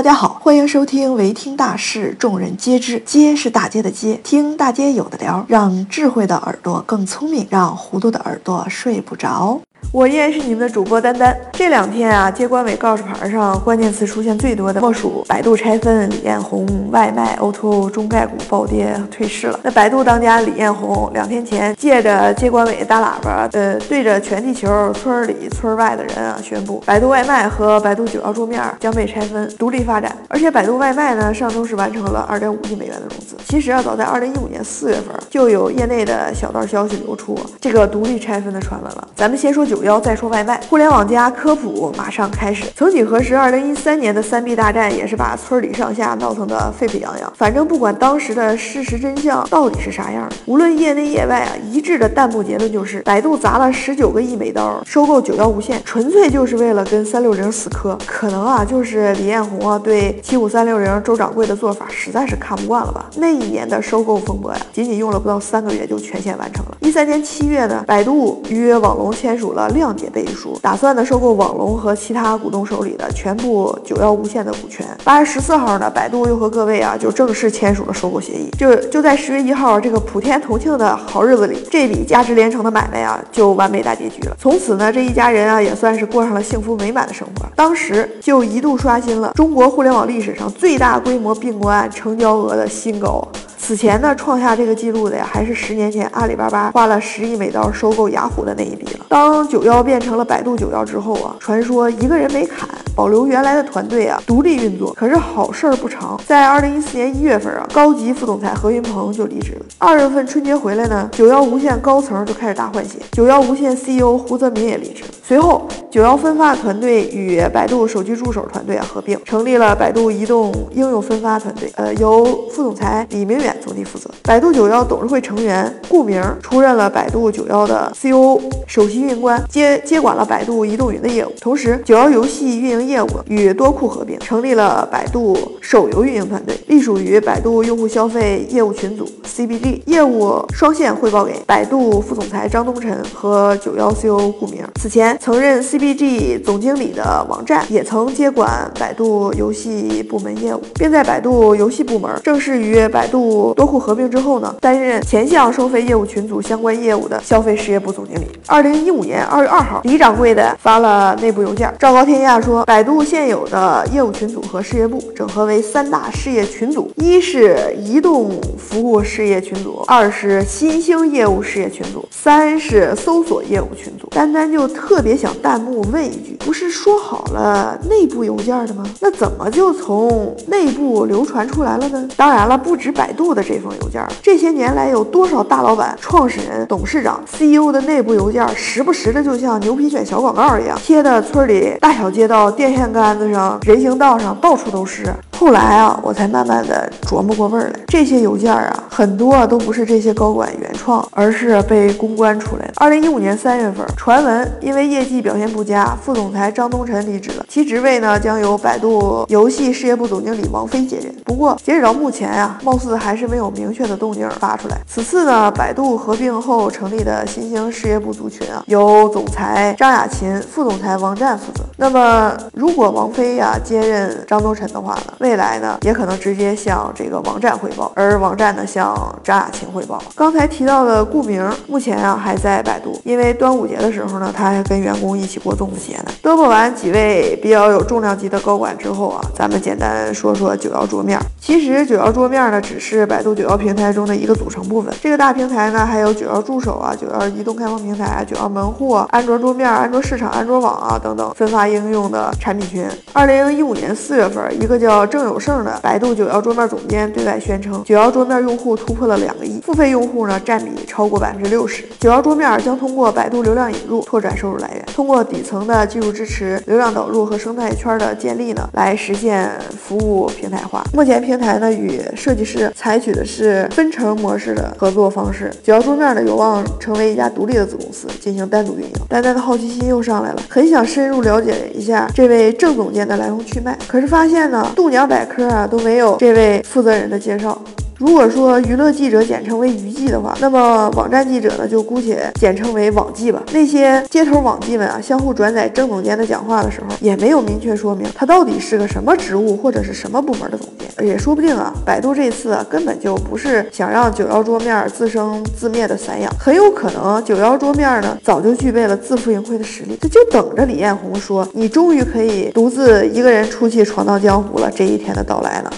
大家好，欢迎收听唯听大事，众人皆知，街是大街的街，听大街有的聊，让智慧的耳朵更聪明，让糊涂的耳朵睡不着。我依然是你们的主播丹丹。这两天啊，接管委告示牌上关键词出现最多的，莫属百度拆分、李彦宏外卖、O2O 中概股暴跌退市了。那百度当家李彦宏两天前借着接管委大喇叭，呃，对着全地球村里村外的人啊，宣布百度外卖和百度九幺桌面将被拆分，独立发展。而且百度外卖呢，上周是完成了二点五亿美元的融资。其实啊，早在二零一五年四月份就有业内的小道消息流出，这个独立拆分的传闻了。咱们先说九。要再说外卖，互联网加科普马上开始。曾几何时，二零一三年的三 B 大战也是把村里上下闹腾得沸沸扬扬。反正不管当时的事实真相到底是啥样，无论业内业外啊，一致的弹幕结论就是：百度砸了十九个亿美刀收购九幺无线，纯粹就是为了跟三六零死磕。可能啊，就是李彦宏啊对七五三六零周掌柜的做法实在是看不惯了吧？那一年的收购风波呀，仅仅用了不到三个月就全线完成了。一三年七月呢，百度与网龙签署了。谅解背书，打算呢收购网龙和其他股东手里的全部九幺无线的股权。八月十四号呢，百度又和各位啊就正式签署了收购协议。就就在十月一号这个普天同庆的好日子里，这笔价值连城的买卖啊就完美大结局了。从此呢，这一家人啊也算是过上了幸福美满的生活。当时就一度刷新了中国互联网历史上最大规模并购案成交额的新高。此前呢，创下这个记录的呀，还是十年前阿里巴巴花了十亿美刀收购雅虎的那一笔了。当九幺变成了百度九幺之后啊，传说一个人没砍，保留原来的团队啊，独立运作。可是好事儿不长，在二零一四年一月份啊，高级副总裁何云鹏就离职了。二月份春节回来呢，九幺无线高层就开始大换血，九幺无线 CEO 胡泽民也离职。随后，九幺分发团队与百度手机助手团队啊合并，成立了百度移动应用分发团队，呃，由副总裁李明远。总体负责，百度九幺董事会成员顾明出任了百度九幺的 CEO 首席运营官，接接管了百度移动云的业务。同时，九幺游戏运营业务与多库合并，成立了百度手游运营团队，隶属于百度用户消费业务群组 CBG，业务双线汇报给百度副总裁张东晨和九幺 CEO 顾明。此前曾任 CBG 总经理的网站，也曾接管百度游戏部门业务，并在百度游戏部门正式与百度。多库合并之后呢，担任前项收费业务群组相关业务的消费事业部总经理。二零一五年二月二号，李掌柜的发了内部邮件，昭告天下说，百度现有的业务群组和事业部整合为三大事业群组：一是移动服务事业群组，二是新兴业务事业群组，三是搜索业务群组。丹丹就特别想弹幕问一句：不是说好了内部邮件的吗？那怎么就从内部流传出来了呢？当然了，不止百度。的这封邮件，这些年来有多少大老板、创始人、董事长、CEO 的内部邮件，时不时的就像牛皮癣小广告一样，贴的村里大小街道、电线杆子上、人行道上，到处都是。后来啊，我才慢慢的琢磨过味儿来，这些邮件啊，很多啊都不是这些高管原创，而是被公关出来的。二零一五年三月份，传闻因为业绩表现不佳，副总裁张东晨离职了，其职位呢将由百度游戏事业部总经理王飞接任。不过截止到目前啊，貌似还是没有明确的动静发出来。此次呢，百度合并后成立的新兴事业部族群啊，由总裁张亚勤、副总裁王占负责。那么如果王飞呀接任张东晨的话呢，未来呢也可能直接向这个王站汇报，而王站呢向张亚勤汇报。刚才提到的顾明，目前啊还在百度，因为端午节的时候呢，他还跟员工一起过粽子节呢。嘚啵完几位比较有重量级的高管之后啊，咱们简单说说九幺桌面。其实九幺桌面呢只是百度九幺平台中的一个组成部分。这个大平台呢还有九幺助手啊、九幺移动开放平台、九幺门户、安卓桌面、安卓市场、安卓网啊等等分发。应用的产品群。二零一五年四月份，一个叫正郑有胜的百度九幺桌面总监对外宣称，九幺桌面用户突破了两个亿，付费用户呢占比超过百分之六十。九幺桌面将通过百度流量引入拓展收入来源，通过底层的技术支持、流量导入和生态圈的建立呢，来实现服务平台化。目前平台呢与设计师采取的是分成模式的合作方式，九幺桌面呢有望成为一家独立的子公司进行单独运营。丹丹的好奇心又上来了，很想深入了解。一下这位郑总监的来龙去脉，可是发现呢，度娘百科啊都没有这位负责人的介绍。如果说娱乐记者简称为娱记的话，那么网站记者呢就姑且简称为网记吧。那些街头网记们啊，相互转载郑总监的讲话的时候，也没有明确说明他到底是个什么职务或者是什么部门的总监。也说不定啊，百度这次啊根本就不是想让九幺桌面自生自灭的散养，很有可能九幺桌面呢早就具备了自负盈亏的实力，这就等着李彦宏说你终于可以独自一个人出去闯荡江湖了这一天的到来了。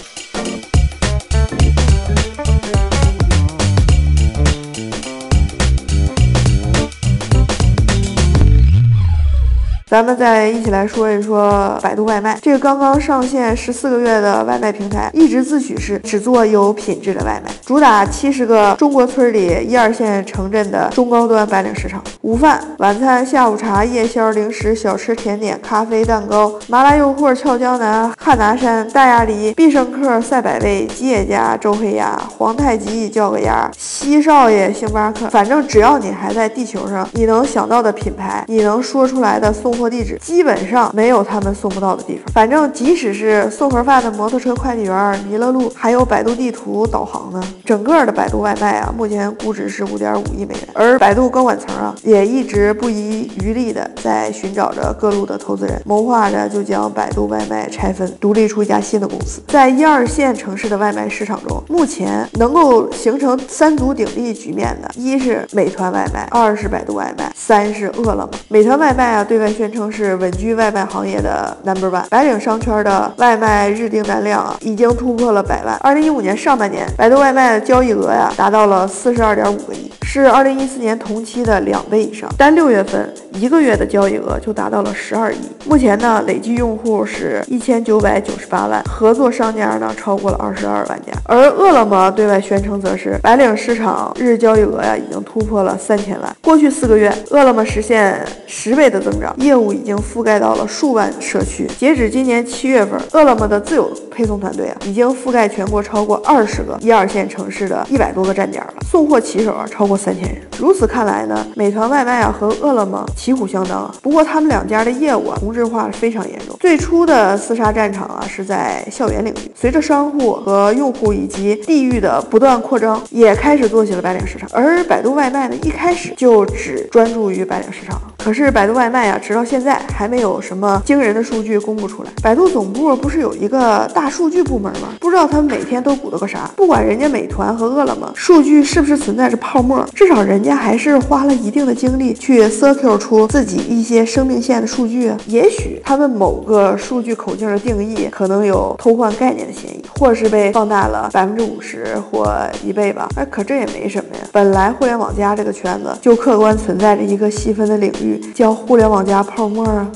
咱们再一起来说一说百度外卖。这个刚刚上线十四个月的外卖平台，一直自诩是只做有品质的外卖，主打七十个中国村里一二线城镇的中高端白领市场。午饭、晚餐、下午茶、夜宵、零食、小吃、甜点、咖啡、蛋糕、麻辣诱惑、俏江南、汉拿山、大鸭梨、必胜客、赛百味、吉野家、周黑鸭、皇太极叫个鸭、西少爷、星巴克，反正只要你还在地球上，你能想到的品牌，你能说出来的送货。地址基本上没有他们送不到的地方。反正即使是送盒饭的摩托车快递员、弥勒路，还有百度地图导航呢。整个的百度外卖啊，目前估值是五点五亿美元。而百度高管层啊，也一直不遗余力的在寻找着各路的投资人，谋划着就将百度外卖拆分，独立出一家新的公司。在一二线城市的外卖市场中，目前能够形成三足鼎立局面的，一是美团外卖，二是百度外卖，三是饿了么。美团外卖啊，对外宣称是稳居外卖行业的 number one，白领商圈的外卖日订单量啊，已经突破了百万。二零一五年上半年，百度外卖的交易额呀，达到了四十二点五个亿。是二零一四年同期的两倍以上，单六月份一个月的交易额就达到了十二亿。目前呢，累计用户是一千九百九十八万，合作商家呢超过了二十二万家。而饿了么对外宣称则是白领市场日交易额呀已经突破了三千万。过去四个月，饿了么实现十倍的增长，业务已经覆盖到了数万社区。截止今年七月份，饿了么的自有配送团队啊已经覆盖全国超过二十个一二线城市的一百多个站点了，送货骑手啊超过。三千人，如此看来呢，美团外卖啊和饿了么旗鼓相当啊。不过他们两家的业务啊同质化非常严重。最初的厮杀战场啊是在校园领域，随着商户和用户以及地域的不断扩张，也开始做起了白领市场。而百度外卖呢，一开始就只专注于白领市场。可是百度外卖啊，直到现在还没有什么惊人的数据公布出来。百度总部不是有一个大数据部门吗？不知道他们每天都鼓捣个啥。不管人家美团和饿了么数据是不是存在着泡沫，至少人家还是花了一定的精力去 circle 出自己一些生命线的数据。也许他们某个数据口径的定义可能有偷换概念的嫌疑，或是被放大了百分之五十或一倍吧。哎，可这也没什么呀。本来互联网加这个圈子就客观存在着一个细分的领域。叫互联网加泡沫啊！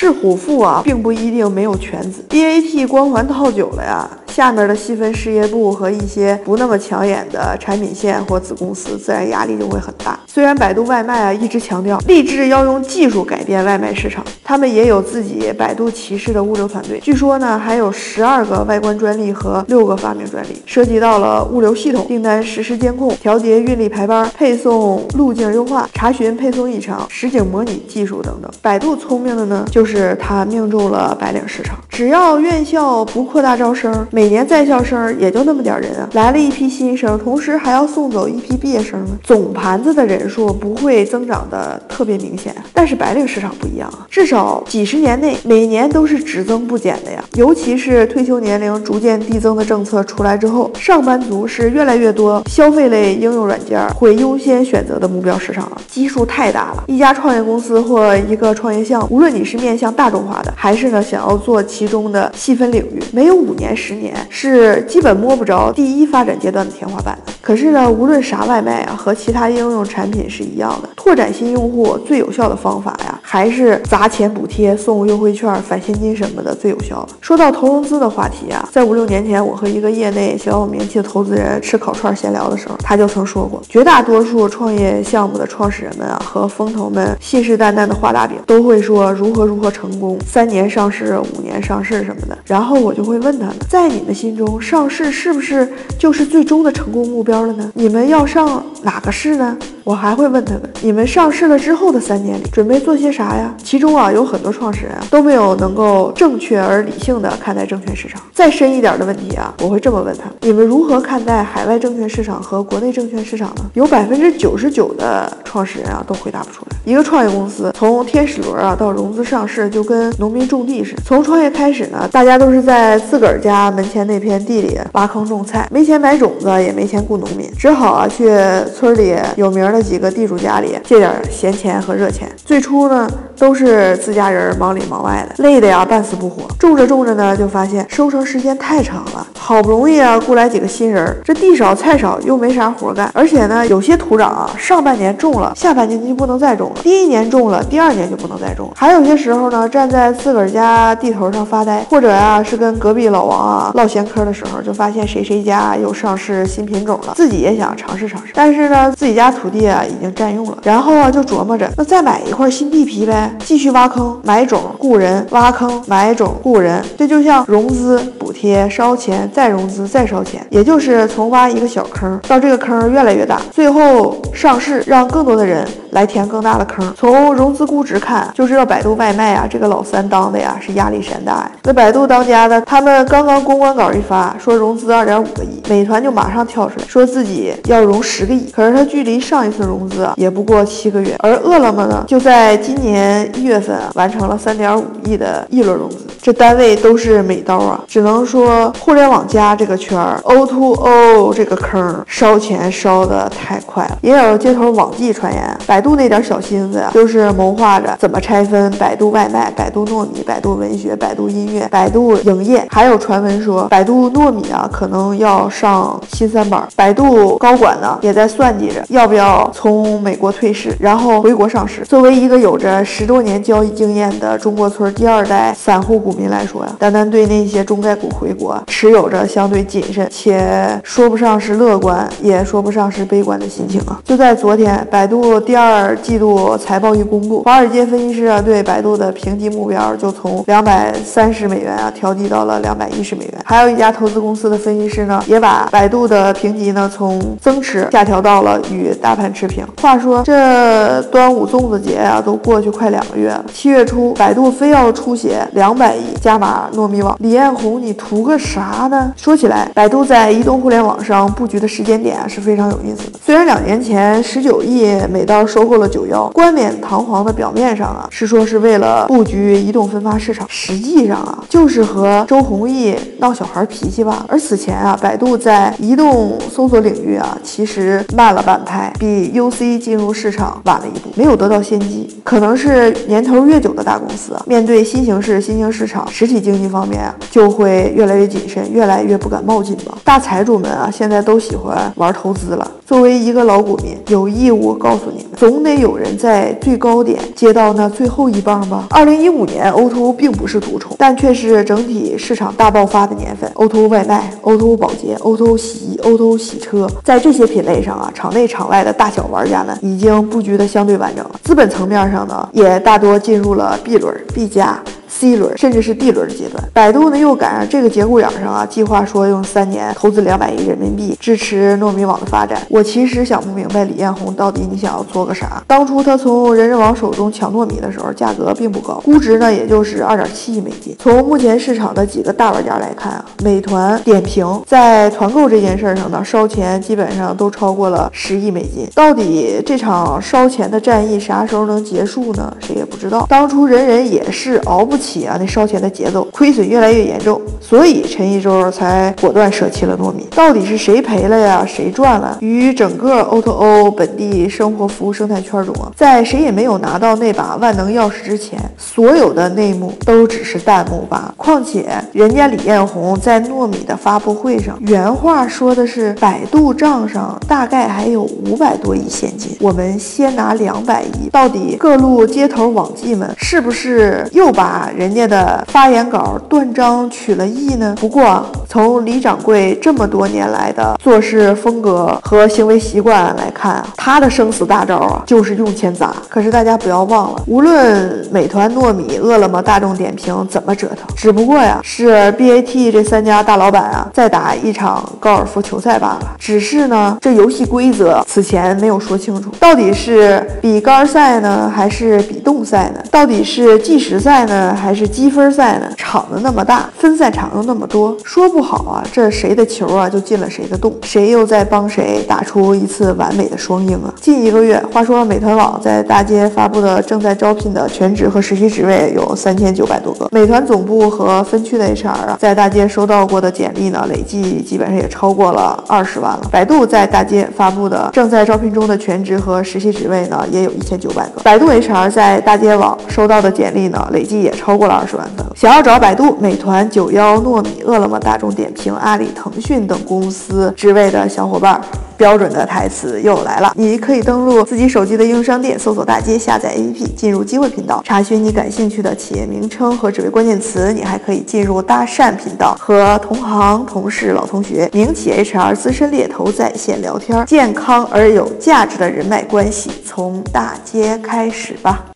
是虎父啊，并不一定没有犬子。BAT 光环套久了呀。下面的细分事业部和一些不那么抢眼的产品线或子公司，自然压力就会很大。虽然百度外卖啊一直强调立志要用技术改变外卖市场，他们也有自己百度骑士的物流团队。据说呢，还有十二个外观专利和六个发明专利，涉及到了物流系统、订单实时监控、调节运力排班、配送路径优化、查询配送异常、实景模拟技术等等。百度聪明的呢，就是它命中了白领市场，只要院校不扩大招生，每年在校生也就那么点人啊，来了一批新生，同时还要送走一批毕业生，总盘子的人人数不会增长的特别明显。但是白领市场不一样啊，至少几十年内每年都是只增不减的呀。尤其是退休年龄逐渐递增的政策出来之后，上班族是越来越多消费类应用软件会优先选择的目标市场了，基数太大了。一家创业公司或一个创业项目，无论你是面向大众化的，还是呢想要做其中的细分领域，没有五年十年。是基本摸不着第一发展阶段的天花板。可是呢，无论啥外卖啊，和其他应用产产品是一样的，拓展新用户最有效的方法呀，还是砸钱补贴、送优惠券、返现金什么的最有效了。说到投融资的话题啊，在五六年前，我和一个业内小有名气的投资人吃烤串闲聊的时候，他就曾说过，绝大多数创业项目的创始人们啊，和风投们信誓旦旦的画大饼，都会说如何如何成功，三年上市、五年上市什么的。然后我就会问他们，在你们心中，上市是不是就是最终的成功目标了呢？你们要上哪个市呢？我还会问他们：你们上市了之后的三年里，准备做些啥呀？其中啊，有很多创始人啊都没有能够正确而理性的看待证券市场。再深一点的问题啊，我会这么问他：你们如何看待海外证券市场和国内证券市场呢？有百分之九十九的创始人啊都回答不出来。一个创业公司从天使轮啊到融资上市，就跟农民种地似的。从创业开始呢，大家都是在自个儿家门前那片地里挖坑种菜，没钱买种子，也没钱雇农民，只好啊去村里有名的几个地主家里借点闲钱和热钱。最初呢，都是自家人忙里忙外的，累得呀半死不活。种着种着呢，就发现收成时间太长了，好不容易啊雇来几个新人，这地少菜少又没啥活干，而且呢，有些土壤啊上半年种了，下半年就不能再种了；第一年种了，第二年就不能再种了。还有些时候呢，站在自个儿家地头上发呆，或者呀是跟隔壁老王啊唠闲嗑的时候，就发现谁谁家又上市新品种了，自己也想尝试尝试，但是呢，自己家土地啊已经占用了，然后啊就琢磨着，那再买一块新地皮呗，继续挖坑买种雇人，挖坑买种雇人，这就像融资补贴烧钱再融资再烧钱，也就是从挖一个小坑到这个坑越来越大，最后上市，让更多的人来填更大的坑。从融资估值看，就知道百度外卖啊这个老三当的呀是压力山大呀。那百度当家的，他们刚刚公关稿一发，说融资二点五个亿，美团就马上跳出来说自己要融十个亿，可是它距离上一次融资啊也不过七个月，而饿了么呢就在今年一月份啊完成了三点五亿的一轮融资，这单位都是美刀啊，只能说互联网加这个圈儿 O to O 这个坑烧钱烧的太快了。也有街头网际传言，百度那点小心思呀，就是谋划着怎么拆分百度外卖、百度糯米、百度文学、百度音乐、百度影业，还有传闻说百度糯米啊可能要上新三板。百度高管呢也在算计着要不要从美国退市，然后回国上市。作为一个有着十多年交易经验的中国村第二代散户股民来说呀，单单对那些中概股回国持有着相对谨慎且说不上是乐观，也说不上是悲观的心情啊。就在昨天，百度第二季度财报一公布，华尔街分析师啊对百度的评级目标就从两百三十美元啊调低到了两百一十美元。还有一家投资公司的分析师呢，也把百度的评级呢从增持下调到到了与大盘持平。话说这端午粽子节啊都过去快两个月了，七月初百度非要出血两百亿加码糯米网，李彦宏你图个啥呢？说起来，百度在移动互联网上布局的时间点啊是非常有意思的。虽然两年前十九亿美刀收购了九幺，冠冕堂皇的表面上啊是说是为了布局移动分发市场，实际上啊就是和周鸿祎闹小孩脾气吧。而此前啊，百度在移动搜索领域啊其实慢了半拍，比 UC 进入市场晚了一步，没有得到先机。可能是年头越久的大公司，面对新形势、新兴市场，实体经济方面啊就会越来越谨慎，越来越不敢冒进吧。大财主们啊，现在都喜欢玩投资了。作为一个老股民，有义务告诉你们，总得有人在最高点接到那最后一棒吧。二零一五年，O2O 并不是独宠，但却是整体市场大爆发的年份。O2O 外卖、O2O 保洁、O2O 洗衣、O2O 洗车，在这些品类上啊，场内场外的大小玩家们已经布局的相对完整了。资本层面上呢，也大多进入了 B 轮、B 加。C 轮甚至是 D 轮的阶段，百度呢又赶上这个节骨眼上啊，计划说用三年投资两百亿人民币支持糯米网的发展。我其实想不明白李彦宏到底你想要做个啥？当初他从人人网手中抢糯米的时候，价格并不高，估值呢也就是二点七亿美金。从目前市场的几个大玩家来看啊，美团、点评在团购这件事上呢，烧钱基本上都超过了十亿美金。到底这场烧钱的战役啥时候能结束呢？谁也不知道。当初人人也是熬不。起起啊，那烧钱的节奏，亏损越来越严重，所以陈一舟才果断舍弃了糯米。到底是谁赔了呀？谁赚了？于整个 O2O o 本地生活服务生态圈中啊，在谁也没有拿到那把万能钥匙之前，所有的内幕都只是弹幕吧。况且人家李彦宏在糯米的发布会上原话说的是，百度账上大概还有五百多亿现金，我们先拿两百亿。到底各路街头网记们是不是又把？人家的发言稿断章取了义呢？不过，从李掌柜这么多年来的做事风格和行为习惯来看啊，他的生死大招啊，就是用钱砸。可是大家不要忘了，无论美团、糯米、饿了么、大众点评怎么折腾，只不过呀，是 BAT 这三家大老板啊，在打一场高尔夫球赛罢了。只是呢，这游戏规则此前没有说清楚，到底是比杆赛呢，还是比动赛呢？到底是计时赛呢还，还是积分赛呢？场子那么大，分赛场又那么多，说不好啊，这谁的球啊就进了谁的洞，谁又在帮谁打出一次完美的双赢啊？近一个月，话说美团网在大街发布的正在招聘的全职和实习职位有三千九百多个，美团总部和分区的 HR 啊，在大街收到过的简历呢，累计基本上也超过了二十万了。百度在大街发布的正在招聘中的全职和实习职位呢，也有一千九百个。百度 HR 在大街网收到的简历呢，累计也超过了二十万粉。想要找百度、美团、九幺、糯米、饿了么、大众点评、阿里、腾讯等公司职位的小伙伴。标准的台词又来了，你可以登录自己手机的应用商店，搜索大街，下载 APP，进入机会频道，查询你感兴趣的企业名称和职位关键词。你还可以进入搭讪频道，和同行、同事、老同学、名企 HR、资深猎头在线聊天，健康而有价值的人脉关系从大街开始吧。